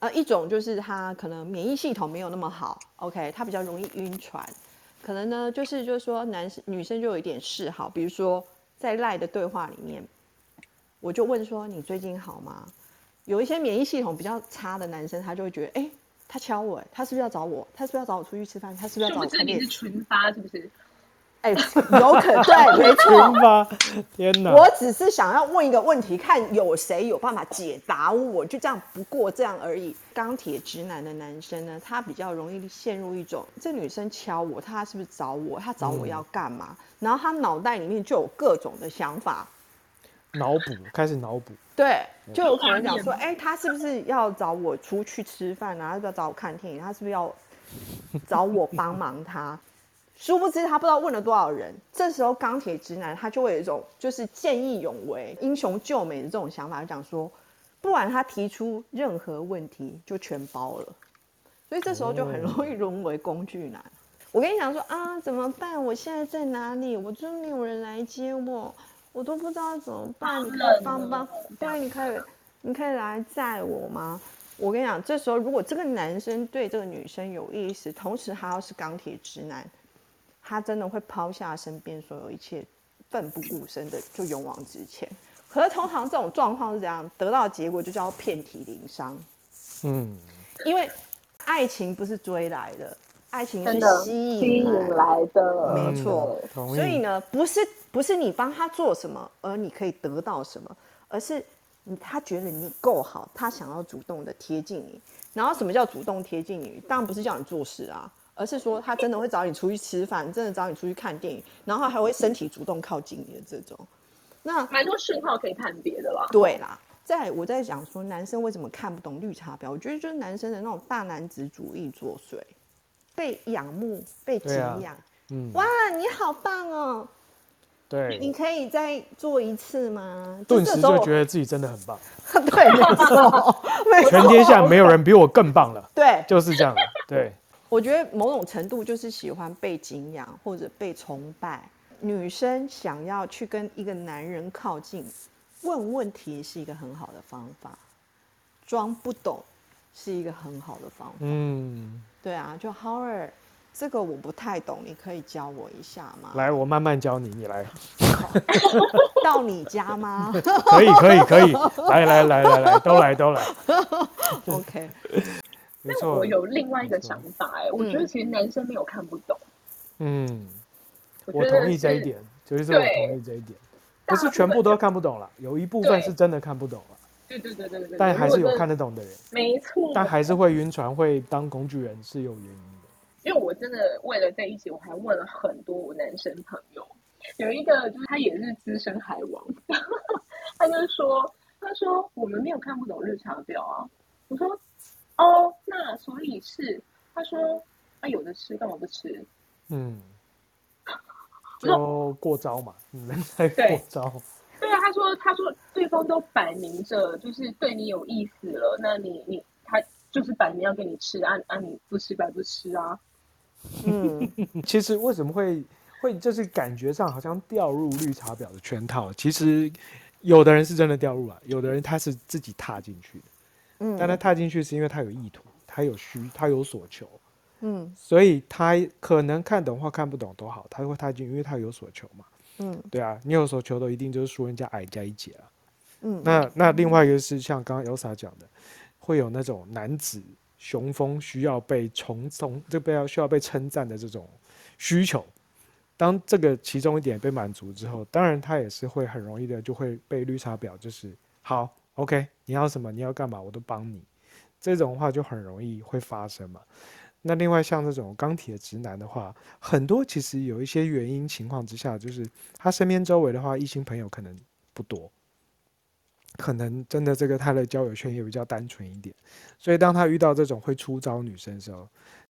呃，一种就是他可能免疫系统没有那么好，OK，他比较容易晕船。可能呢，就是就是说，男生女生就有一点嗜好，比如说在赖的对话里面，我就问说你最近好吗？有一些免疫系统比较差的男生，他就会觉得，哎，他敲我，他是不是要找我？他是不是要找我出去吃饭？他是不是要找我看电影？是群发是不是？哎，有可对，没错。天哪！我只是想要问一个问题，看有谁有办法解答我，就这样，不过这样而已。钢铁直男的男生呢，他比较容易陷入一种，这女生敲我，他是不是找我？他找我要干嘛？然后他脑袋里面就有各种的想法，脑补，开始脑补。对，就有可能讲说，哎，他是不是要找我出去吃饭啊？要不要找我看电影？他是不是要找我帮忙他？殊不知他不知道问了多少人，这时候钢铁直男他就会有一种就是见义勇为、英雄救美的这种想法，讲说，不管他提出任何问题就全包了，所以这时候就很容易沦为工具男。我跟你讲说啊，怎么办？我现在在哪里？我真没有人来接我，我都不知道怎么办。你可以帮帮，对，你可以，你可以来载我吗？我跟你讲，这时候如果这个男生对这个女生有意思，同时他要是钢铁直男。他真的会抛下身边所有一切，奋不顾身的就勇往直前。可是通常这种状况是怎样？得到的结果就叫遍体鳞伤。嗯，因为爱情不是追来的，爱情是吸引来的，没错。所以呢，不是不是你帮他做什么，而你可以得到什么，而是你他觉得你够好，他想要主动的贴近你。然后什么叫主动贴近你？当然不是叫你做事啊。而是说，他真的会找你出去吃饭，真的找你出去看电影，然后还会身体主动靠近你的这种。那蛮多讯号可以判别的啦。对啦，在我在讲说，男生为什么看不懂绿茶婊？我觉得就是男生的那种大男子主义作祟，被仰慕、被敬仰。嗯。哇，你好棒哦！对。你可以再做一次吗？顿时就觉得自己真的很棒。对，没错。全天下没有人比我更棒了。对，就是这样。对。我觉得某种程度就是喜欢被敬仰或者被崇拜。女生想要去跟一个男人靠近，问问题是一个很好的方法，装不懂是一个很好的方法。嗯，对啊，就 Howard，这个我不太懂，你可以教我一下吗？来，我慢慢教你，你来。到你家吗？可以，可以，可以。来来来来来，都来都来。OK。那我有另外一个想法哎，我觉得其实男生没有看不懂。嗯，我同意这一点，就是我同意这一点，不是全部都看不懂了，有一部分是真的看不懂了。对对对对对。但还是有看得懂的人。没错。但还是会晕船，会当工具人是有原因的。因为我真的为了在一起，我还问了很多我男生朋友，有一个就是他也是资深海王，他就说，他说我们没有看不懂日常表啊，我说。哦，那所以是他说他有的吃，干嘛不吃？嗯，就过招嘛，人在过招。对啊，他说他说对方都摆明着就是对你有意思了，那你你他就是摆明要给你吃，啊啊你不吃白不吃啊。嗯，其实为什么会会就是感觉上好像掉入绿茶婊的圈套？其实有的人是真的掉入了，有的人他是自己踏进去的。但他踏进去是因为他有意图，他有需，他有所求，嗯，所以他可能看懂或看不懂都好，他会踏进，因为他有所求嘛，嗯，对啊，你有所求的一定就是输人家矮加一截啊，嗯，那那另外一个是像刚刚 Elsa 讲的，会有那种男子雄风需要被崇崇，这被要需要被称赞的这种需求，当这个其中一点被满足之后，当然他也是会很容易的就会被绿茶婊就是好。OK，你要什么？你要干嘛？我都帮你。这种话就很容易会发生嘛。那另外像这种钢铁直男的话，很多其实有一些原因情况之下，就是他身边周围的话，异性朋友可能不多，可能真的这个他的交友圈也比较单纯一点。所以当他遇到这种会出招女生的时候，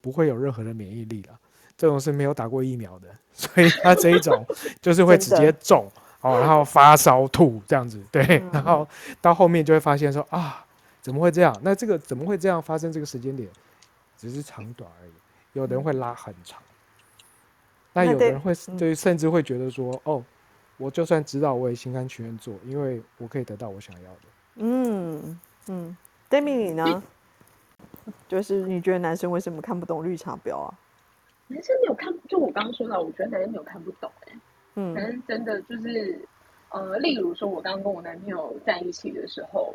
不会有任何的免疫力了。这种是没有打过疫苗的，所以他这一种就是会直接中。哦，然后发烧吐这样子，对，然后到后面就会发现说啊，怎么会这样？那这个怎么会这样发生？这个时间点只是长短而已，有的人会拉很长，那有的人会对，甚至会觉得说，哦，我就算知道，我也心甘情愿做，因为我可以得到我想要的。嗯嗯，Demi 你呢？就是你觉得男生为什么看不懂绿茶婊啊？男生没有看，就我刚刚说到，我觉得男生没有看不懂哎、嗯男生真的就是，呃，例如说，我刚跟我男朋友在一起的时候，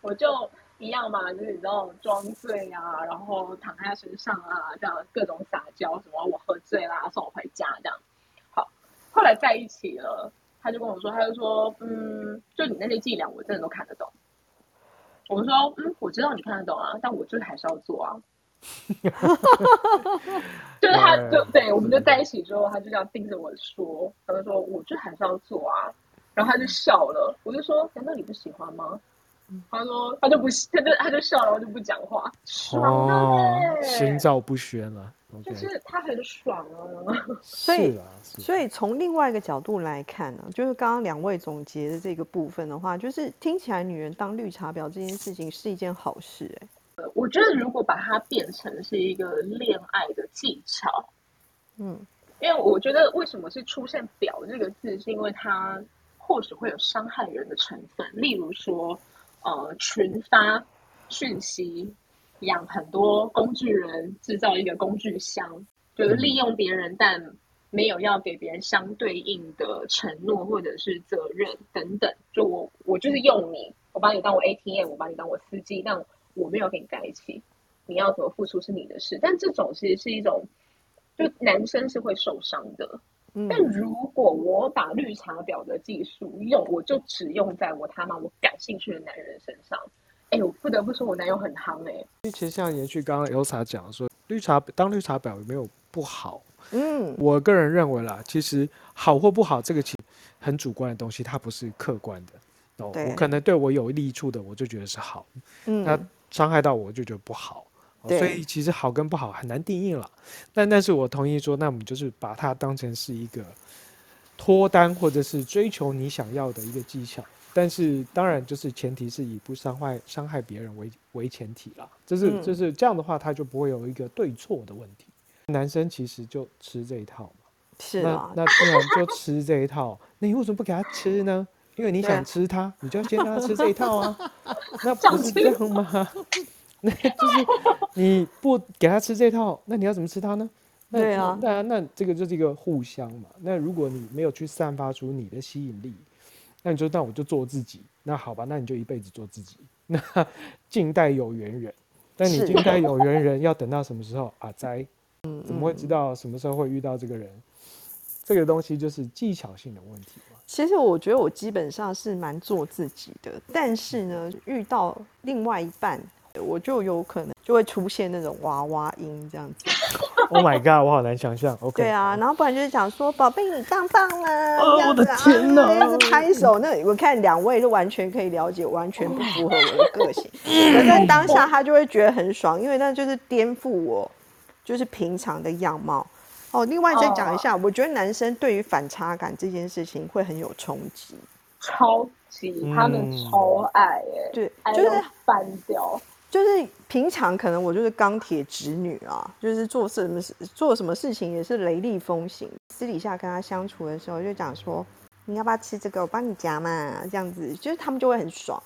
我就一样嘛，就是你知道装醉啊，然后躺在他身上啊，这样各种撒娇，什么我喝醉啦，送我回家这样。好，后来在一起了，他就跟我说，他就说，嗯，就你那些伎俩，我真的都看得懂。我说，嗯，我知道你看得懂啊，但我就是还是要做啊。就是他就对，我们就在一起之后，他就这样盯着我说，他就说，我就还是要做啊。然后他就笑了，我就说，难道你不喜欢吗？他说，他就不，他就他就笑了，然后就不讲话，哦，心照不宣了。就是他很爽啊。所以是啊，所以从另外一个角度来看呢，就是刚刚两位总结的这个部分的话，就是听起来女人当绿茶婊这件事情是一件好事、哎，我觉得如果把它变成是一个恋爱的技巧，嗯，因为我觉得为什么是出现“表”这个字，是因为它或许会有伤害人的成分，例如说，呃，群发讯息，养很多工具人，制造一个工具箱，就是利用别人，但没有要给别人相对应的承诺或者是责任等等。就我我就是用你，我把你当我 ATM，我把你当我司机，但我没有跟你在一起，你要怎么付出是你的事。但这种其实是一种，就男生是会受伤的。嗯但如果我把绿茶婊的技术用，我就只用在我他妈我感兴趣的男人身上。哎、我不得不说，我男友很夯哎、其实像延续刚刚 Elsa 讲的说，绿茶当绿茶婊有没有不好？嗯，我个人认为啦，其实好或不好，这个其实很主观的东西，它不是客观的。哦，对我可能对我有利处的，我就觉得是好；嗯那伤害到我，就觉得不好。所以其实好跟不好很难定义了。但但是我同意说，那我们就是把它当成是一个脱单或者是追求你想要的一个技巧。但是当然就是前提是以不伤害伤害别人为为前提啦。就是嗯就是这样的话，他就不会有一个对错的问题。男生其实就吃这一套嘛。是啊，那既然就吃这一套，那你为什么不给他吃呢？因为你想吃它，你就要先让他吃这一套啊。那不是这样吗？那就是你不给他吃这套，那你要怎么吃它呢？那对啊那那这个就是一个互相嘛。那如果你没有去散发出你的吸引力，那你就那我就做自己。那好吧，那你就一辈子做自己。那静待有缘人，但你是静待有缘人要等到什么时候啊？哉，嗯怎么会知道什么时候会遇到这个人？这个东西就是技巧性的问题嘛。其实我觉得我基本上是蛮做自己的，但是呢，遇到另外一半，我就有可能就会出现那种娃娃音这样子。Oh my god，我好难想象。OK，对啊，然后不然就是讲说宝贝你棒棒啦，哦这样子啊我的天哪这样子拍手。那我看两位是完全可以了解，完全不符合我的个性。可在当下他就会觉得很爽，因为那就是颠覆我就是平常的样貌。哦，另外再讲一下，我觉得男生对于反差感这件事情会很有冲击。超级，他们嗯超爱哎、对，就是翻掉。就是平常可能我就是钢铁直女啊，就是做什么事做什么事情也是雷厉风行。私底下跟他相处的时候，就讲说你要不要吃这个，我帮你夹嘛，这样子，就是他们就会很爽。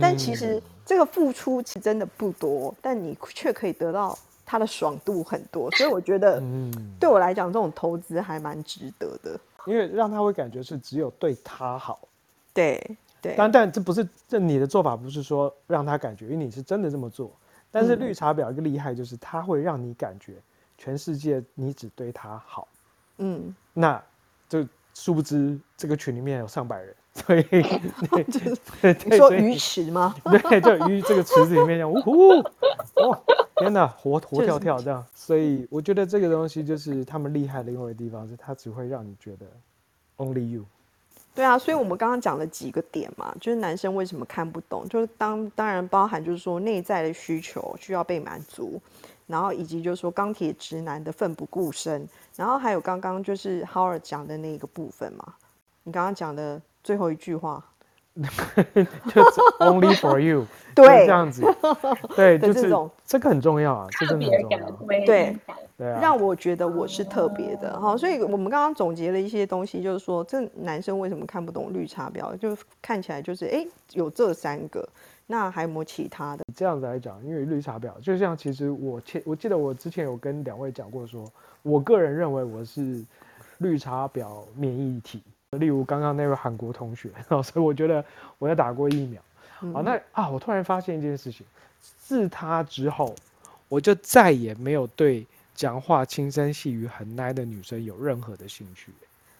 但其实这个付出其实真的不多，但你却可以得到他的爽度很多，所以 我觉得嗯，对我来讲，这种投资还蛮值得的。因为让他会感觉是只有对他好，对对，但但这不是这你的做法不是说让他感觉，因为你是真的这么做。但是嗯绿茶婊一个厉害就是他会让你感觉全世界你只对他好，嗯，那就殊不知这个群里面有上百人，所以 对对对，说鱼池吗？对，就鱼这个池子里面这样，呜呼，哦，天哪，活活跳跳 这样。所以我觉得这个东西就是他们厉害的另外地方，是它只会让你觉得 only you。对啊，所以我们刚刚讲了几个点嘛，就是男生为什么看不懂，就是当当然包含就是说内在的需求需要被满足，然后以及就是说钢铁直男的奋不顾身，然后还有刚刚就是 Howard 讲的那个部分嘛，你刚刚讲的最后一句话，就是 only for you，对。这样子，对，就是这种。这个很重要啊，这特真的很重要，，对。对啊，让我觉得我是特别的哈，所以我们刚刚总结了一些东西，就是说这男生为什么看不懂绿茶婊，就看起来就是哎有这三个，那还有没有其他的？这样子来讲，因为绿茶婊，就像其实我前我记得我之前有跟两位讲过说，我个人认为我是绿茶婊免疫体。例如刚刚那位韩国同学，所以我觉得我要打过疫苗。好，那啊，我突然发现一件事情，自他之后，我就再也没有对讲话轻声细语很奶的女生有任何的兴趣。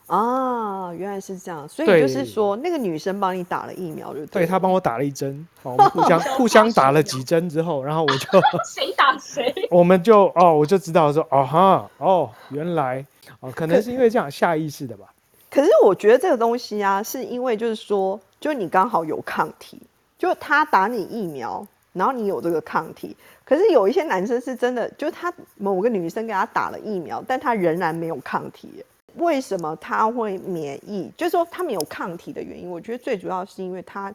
啊，原来是这样，所以就是说，那个女生帮你打了疫苗，就对她帮我打了一针，好，我们互相 互相打了几针之后，然后我就 谁打谁，我们就哦，我就知道说，哦哈，哦，原来哦，可能是因为这样下意识的吧。可是我觉得这个东西啊，是因为就是说，就你刚好有抗体，就他打你疫苗，然后你有这个抗体。可是有一些男生是真的，就他某个女生给他打了疫苗，但他仍然没有抗体。为什么他会免疫？就是说他没有抗体的原因，我觉得最主要是因为他，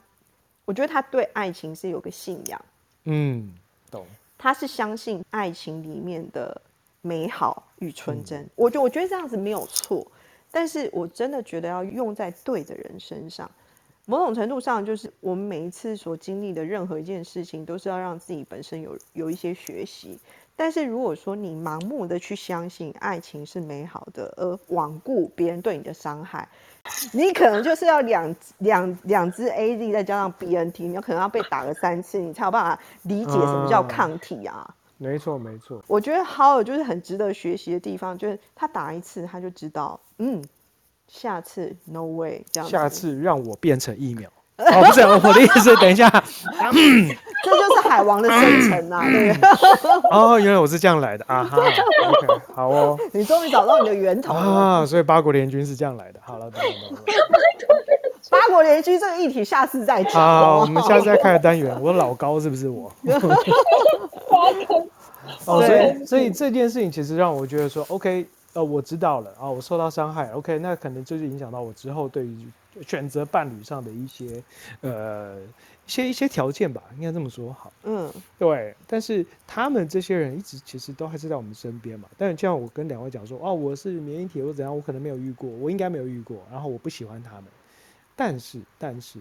我觉得他对爱情是有个信仰。嗯，懂。他是相信爱情里面的美好与纯真。我觉我觉得这样子没有错，但是我真的觉得要用在对的人身上。某种程度上，就是我们每一次所经历的任何一件事情，都是要让自己本身有有一些学习。但是如果说你盲目的去相信爱情是美好的，而罔顾别人对你的伤害，你可能就是要两两两支 A Z 再加上 B N T，你有可能要被打个三次，你才有办法理解什么叫抗体啊？没错没错，我觉得好友就是很值得学习的地方，就是他打一次他就知道，嗯，下次 No way 这样，下次让我变成疫苗。哦，不是我的意思，等一下，这就是海王的生成啊，对 哦，原来我是这样来的啊哈，OK，好哦，你终于找到你的源头啊，所以八国联军是这样来的。好了，懂了，懂了。八国联军这个议题下次再讲。好，我们下次再开个单元。我老高是不是我？哦，所以所以这件事情其实让我觉得说，OK，呃，我知道了啊，我受到伤害，OK，那可能就是影响到我之后对于。选择伴侣上的一些，呃，一些一些条件吧，应该这么说好。嗯，对。但是他们这些人一直其实都还是在我们身边嘛。但是像我跟两位讲说，哦，我是免疫体或怎样，我可能没有遇过，我应该没有遇过。然后我不喜欢他们，但是但是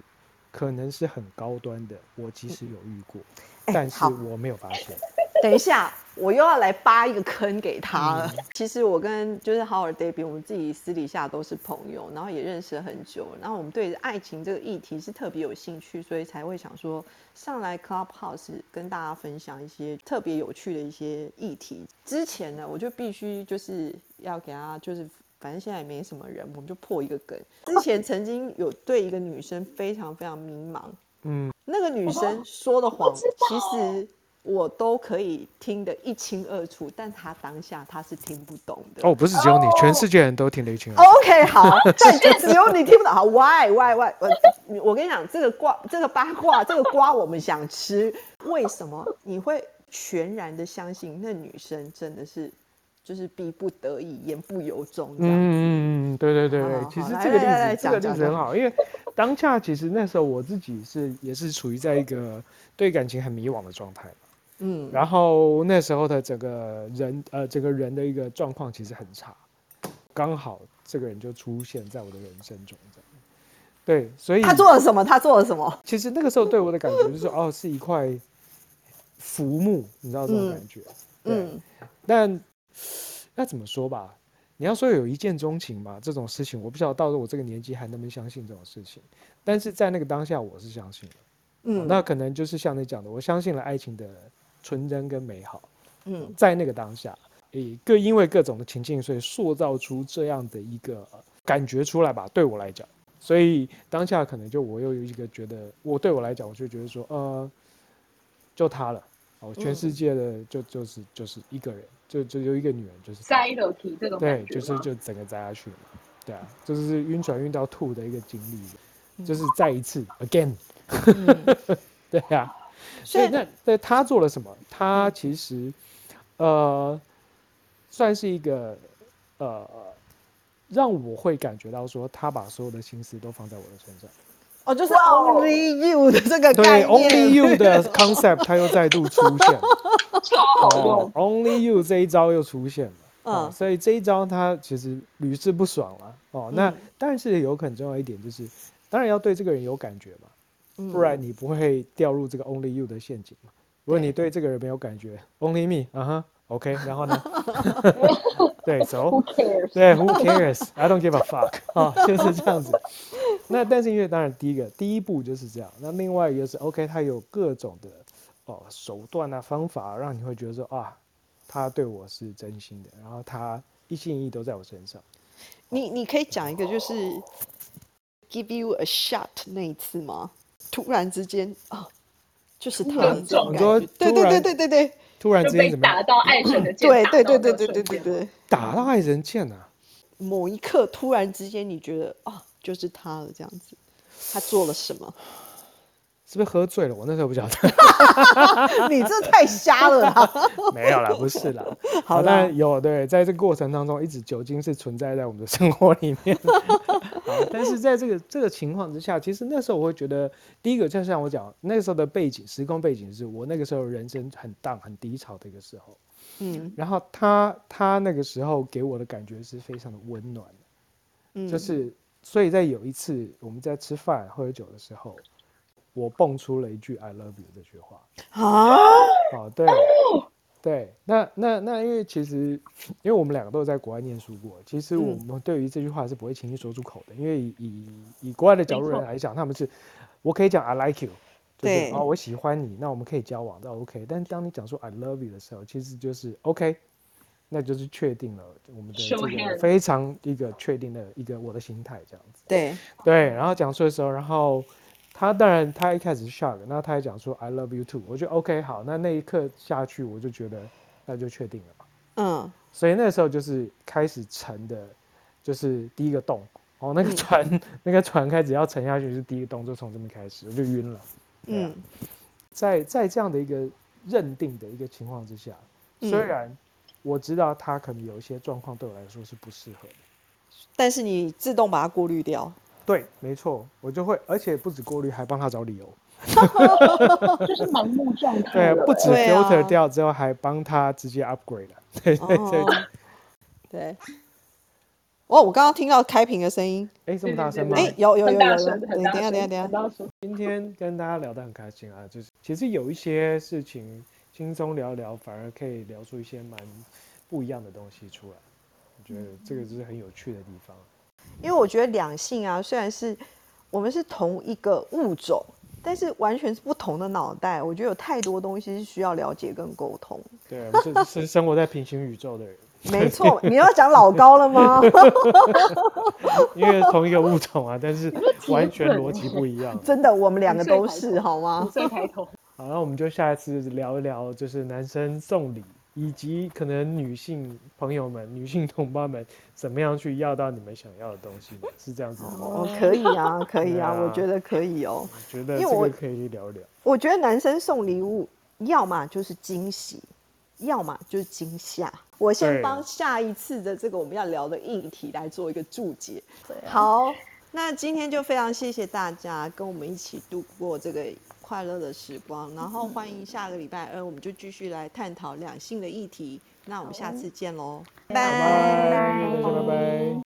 可能是很高端的，我其实有遇过，但是我没有发现。等一下，我又要来扒一个坑给他了。其实我跟就是好尔 David，我们自己私底下都是朋友，然后也认识了很久。然后我们对爱情这个议题是特别有兴趣，所以才会想说上来 Clubhouse 跟大家分享一些特别有趣的一些议题。之前呢，我就必须就是要给他，就是反正现在也没什么人，我们就破一个梗。之前曾经有对一个女生非常非常迷茫，嗯，那个女生说的谎，其实。我都可以听得一清二楚，但她当下她是听不懂的。哦，不是只有你，全世界人都听得一清二楚。OK，好，但就只有你听不懂。好，Why Why Why？我我跟你讲，这个瓜，这个八卦，这个瓜我们想吃。为什么你会全然的相信那女生真的是就是逼不得已、言不由衷？嗯嗯嗯，对对对对。其实这个例子，这个例子很好，因为当下其实那时候我自己是也是处于在一个对感情很迷惘的状态。嗯，然后那时候的整个人，呃，整个人的一个状况其实很差，刚好这个人就出现在我的人生中，这样。对，所以他做了什么？他做了什么？其实那个时候对我的感觉就是，哦，是一块浮木，你知道这种感觉。嗯。但那怎么说吧？你要说有一见钟情吧，这种事情，我不晓得到了我这个年纪还能不能相信这种事情。但是在那个当下，我是相信的。嗯。那可能就是像你讲的，我相信了爱情的。纯真跟美好，嗯，在那个当下，诶，各因为各种的情境，所以塑造出这样的一个感觉出来吧。对我来讲，所以当下可能就我又有一个觉得，我对我来讲，我就觉得说，呃，就他了，哦，全世界的就就是就是一个人，就就有一个女人，就是栽了体这种对，就是就整个栽下去嘛，对啊，就是晕船晕到吐的一个经历，就是再一次 again，对啊。所以那那他做了什么？他其实，呃，算是一个呃，让我会感觉到说，他把所有的心思都放在我的身上。哦，就是 only you 的这个对 only you 的 concept，它又再度出现。哦，only you 这一招又出现了。嗯，所以这一招他其实屡试不爽了。哦，那但是有很重要一点就是，当然要对这个人有感觉嘛。不然你不会掉入这个 only you 的陷阱嘛。如果你对这个人没有感觉，only me，啊哈，OK，然后呢？对，走 Who cares？对，Who cares？I don't give a fuck 啊，就是这样子。那但是因为当然第一个第一步就是这样，那另外一个是 OK，他有各种的哦手段啊方法，让你会觉得说啊，他对我是真心的，然后他一心一意都在我身上。你你可以讲一个就是 give you a shot 那一次吗？突然之间啊，就是他很这种感觉，对对对突然对对对突然之间怎么打到爱神的剑，对打对对对对对对对，打到爱人剑啊？某一刻突然之间你觉得啊，就是他了这样子，他做了什么？是不是喝醉了？我那时候不晓得，你这太瞎了啦！没有啦，不是啦。好啦当然有对，在这个过程当中，一直酒精是存在在我们的生活里面。好，但是在这个这个情况之下，其实那时候我会觉得，第一个就像我讲，那个时候的背景，时空背景是我那个时候人生很荡、很低潮的一个时候。嗯然后他他那个时候给我的感觉是非常的温暖的，嗯，就是所以在有一次我们在吃饭喝酒的时候，我蹦出了一句 “I love you” 这句话。啊，哦，对，对，那那那，因为其实，因为我们两个都有在国外念书过，其实我嗯们对于这句话是不会轻易说出口的，因为以以以国外的角度人来讲，他们是，我可以讲 I like you，就是对。哦，我喜欢你，那我们可以交往，那 OK，但当你讲说 I love you 的时候，其实就是 OK，那就是确定了我们的这个非常一个确定的一个我的心态这样子。对，对，然后讲述的时候，然后他当然他一开始是 shock，那他也讲说 I love you too，我觉得 OK 好，那那一刻下去我就觉得那就确定了嘛，嗯。所以那时候就是开始沉的，就是第一个洞。哦，那个嗯。船、那个船开始要沉下去是第一个洞，就从这边开始我就晕了，嗯。在在这样的一个认定的一个情况之下，虽嗯然我知道他可能有一些状况对我来说是不适合的。但是你自动把它过滤掉。对，没错，我就会，而且不止过滤，还帮他找理由。就是盲目状态对，不止 filter 掉之后，还帮他直接 upgrade 了。对对对，哦，对。哇，我刚刚听到开屏的声音，哎，这么大声吗？哎，有有有有等一下等一下等一下。今天跟大家聊得很开心啊，就是其实有一些事情轻松聊聊，反而可以聊出一些蛮不一样的东西出来。我觉得这个就是很有趣的地方。因为我觉得两性啊，虽然是我们是同一个物种，但是完全是不同的脑袋。我觉得有太多东西是需要了解跟沟通。对，我们是是生活在平行宇宙的人，没错，你要讲老高了吗？因为同一个物种啊，但是完全逻辑不一样。真的，我们两个都是好吗五？岁抬头，好，那我们就下一次聊一聊，就是男生送礼，以及可能女性朋友们、女性同胞们怎么样去要到你们想要的东西？是这样子吗？哦，可以啊，可以啊，啊我觉得可以哦。我觉得因为我这个可以聊一聊。我觉得男生送礼物，要么就是惊喜，要么就是惊吓。我先对帮下一次的这个我们要聊的议题来做一个注解。好，那今天就非常谢谢大家跟我们一起度过这个快乐的时光，然后欢迎下个礼拜二我们就继续来探讨两性的议题。那我们下次见喽，拜拜拜，拜。